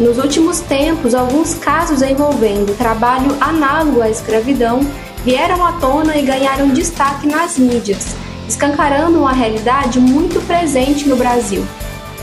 Nos últimos tempos, alguns casos envolvendo trabalho análogo à escravidão vieram à tona e ganharam destaque nas mídias, escancarando uma realidade muito presente no Brasil.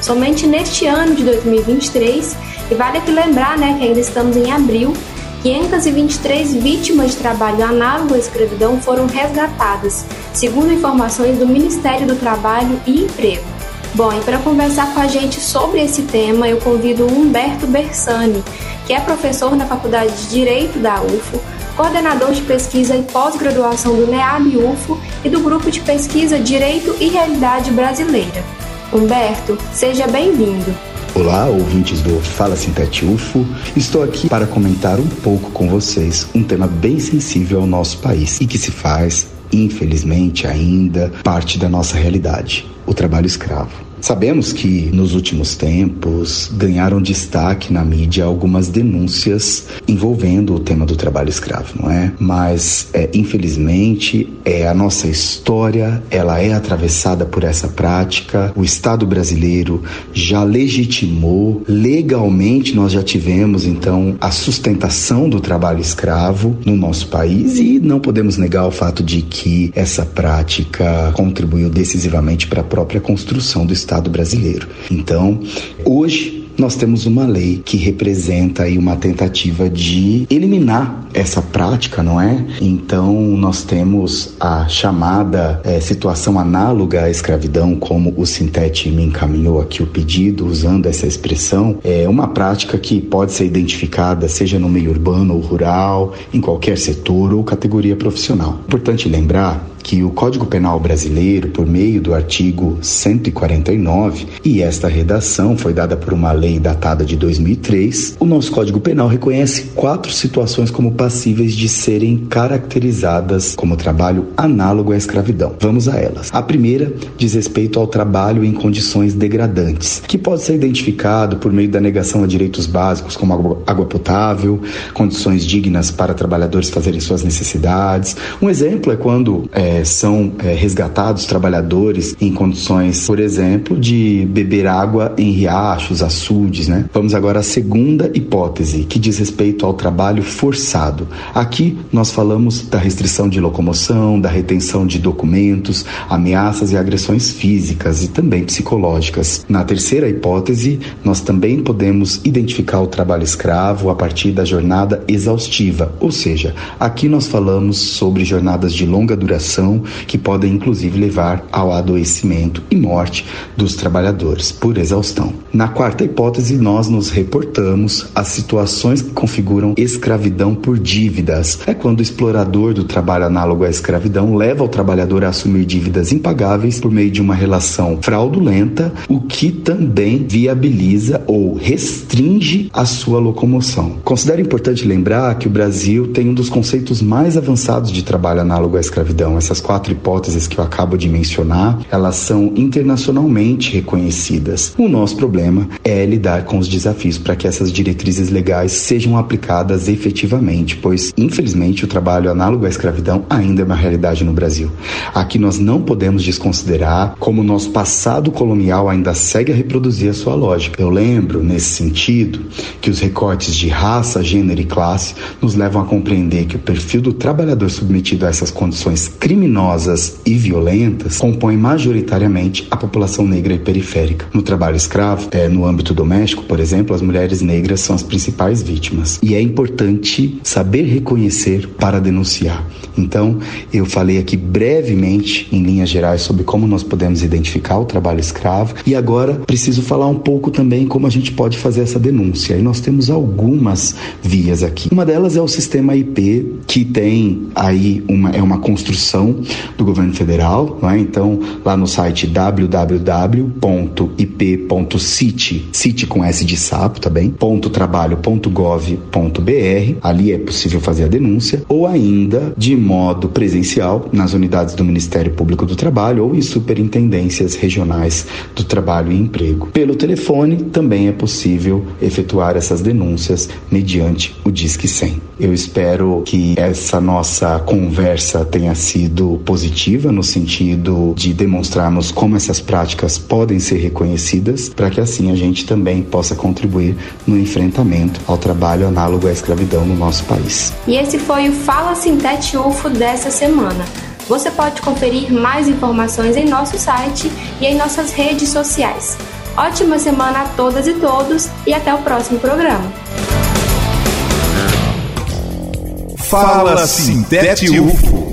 Somente neste ano de 2023, e vale aqui lembrar né, que ainda estamos em abril, 523 vítimas de trabalho análogo à escravidão foram resgatadas, segundo informações do Ministério do Trabalho e Emprego. Bom, e para conversar com a gente sobre esse tema, eu convido Humberto Bersani, que é professor na Faculdade de Direito da UFO, coordenador de pesquisa e pós-graduação do NEAB UFO e do grupo de pesquisa Direito e Realidade Brasileira. Humberto, seja bem-vindo. Olá, ouvintes do Fala Sintete UFO. Estou aqui para comentar um pouco com vocês um tema bem sensível ao nosso país e que se faz, infelizmente, ainda parte da nossa realidade: o trabalho escravo. Sabemos que nos últimos tempos ganharam destaque na mídia algumas denúncias envolvendo o tema do trabalho escravo, não é? Mas é, infelizmente é a nossa história, ela é atravessada por essa prática. O Estado brasileiro já legitimou legalmente, nós já tivemos então a sustentação do trabalho escravo no nosso país e não podemos negar o fato de que essa prática contribuiu decisivamente para a própria construção do Estado Estado brasileiro. Então, hoje nós temos uma lei que representa aí uma tentativa de eliminar essa prática, não é? Então nós temos a chamada é, situação análoga à escravidão, como o Sintete me encaminhou aqui o pedido, usando essa expressão, é uma prática que pode ser identificada seja no meio urbano ou rural, em qualquer setor ou categoria profissional. Importante lembrar que o Código Penal brasileiro, por meio do artigo 149, e esta redação foi dada por uma lei datada de 2003, o nosso Código Penal reconhece quatro situações como passíveis de serem caracterizadas como trabalho análogo à escravidão. Vamos a elas. A primeira diz respeito ao trabalho em condições degradantes, que pode ser identificado por meio da negação a direitos básicos como água potável, condições dignas para trabalhadores fazerem suas necessidades. Um exemplo é quando é, é, são é, resgatados trabalhadores em condições, por exemplo, de beber água em riachos, açudes, né? Vamos agora à segunda hipótese, que diz respeito ao trabalho forçado. Aqui nós falamos da restrição de locomoção, da retenção de documentos, ameaças e agressões físicas e também psicológicas. Na terceira hipótese, nós também podemos identificar o trabalho escravo a partir da jornada exaustiva, ou seja, aqui nós falamos sobre jornadas de longa duração que podem inclusive levar ao adoecimento e morte dos trabalhadores por exaustão. Na quarta hipótese, nós nos reportamos às situações que configuram escravidão por dívidas. É quando o explorador do trabalho análogo à escravidão leva o trabalhador a assumir dívidas impagáveis por meio de uma relação fraudulenta, o que também viabiliza ou restringe a sua locomoção. Considero importante lembrar que o Brasil tem um dos conceitos mais avançados de trabalho análogo à escravidão. Essa essas quatro hipóteses que eu acabo de mencionar, elas são internacionalmente reconhecidas. O nosso problema é lidar com os desafios para que essas diretrizes legais sejam aplicadas efetivamente, pois, infelizmente, o trabalho análogo à escravidão ainda é uma realidade no Brasil. Aqui nós não podemos desconsiderar como nosso passado colonial ainda segue a reproduzir a sua lógica. Eu lembro, nesse sentido, que os recortes de raça, gênero e classe nos levam a compreender que o perfil do trabalhador submetido a essas condições criminosas criminosas e violentas compõem majoritariamente a população negra e periférica. No trabalho escravo, é, no âmbito doméstico, por exemplo, as mulheres negras são as principais vítimas. E é importante saber reconhecer para denunciar. Então, eu falei aqui brevemente, em linhas gerais, sobre como nós podemos identificar o trabalho escravo e agora preciso falar um pouco também como a gente pode fazer essa denúncia. E nós temos algumas vias aqui. Uma delas é o sistema IP, que tem aí uma, é uma construção do governo federal. É? Então, lá no site www.ip.cit, cite com S de sapo também, tá .trabalho.gov.br, ali é possível fazer a denúncia, ou ainda de modo presencial nas unidades do Ministério Público do Trabalho ou em superintendências regionais do trabalho e emprego. Pelo telefone também é possível efetuar essas denúncias mediante o Disque 100. Eu espero que essa nossa conversa tenha sido positiva no sentido de demonstrarmos como essas práticas podem ser reconhecidas para que assim a gente também possa contribuir no enfrentamento ao trabalho análogo à escravidão no nosso país. E esse foi o Fala Sintete UFO dessa semana. Você pode conferir mais informações em nosso site e em nossas redes sociais. Ótima semana a todas e todos e até o próximo programa. Fala Sintete UFO,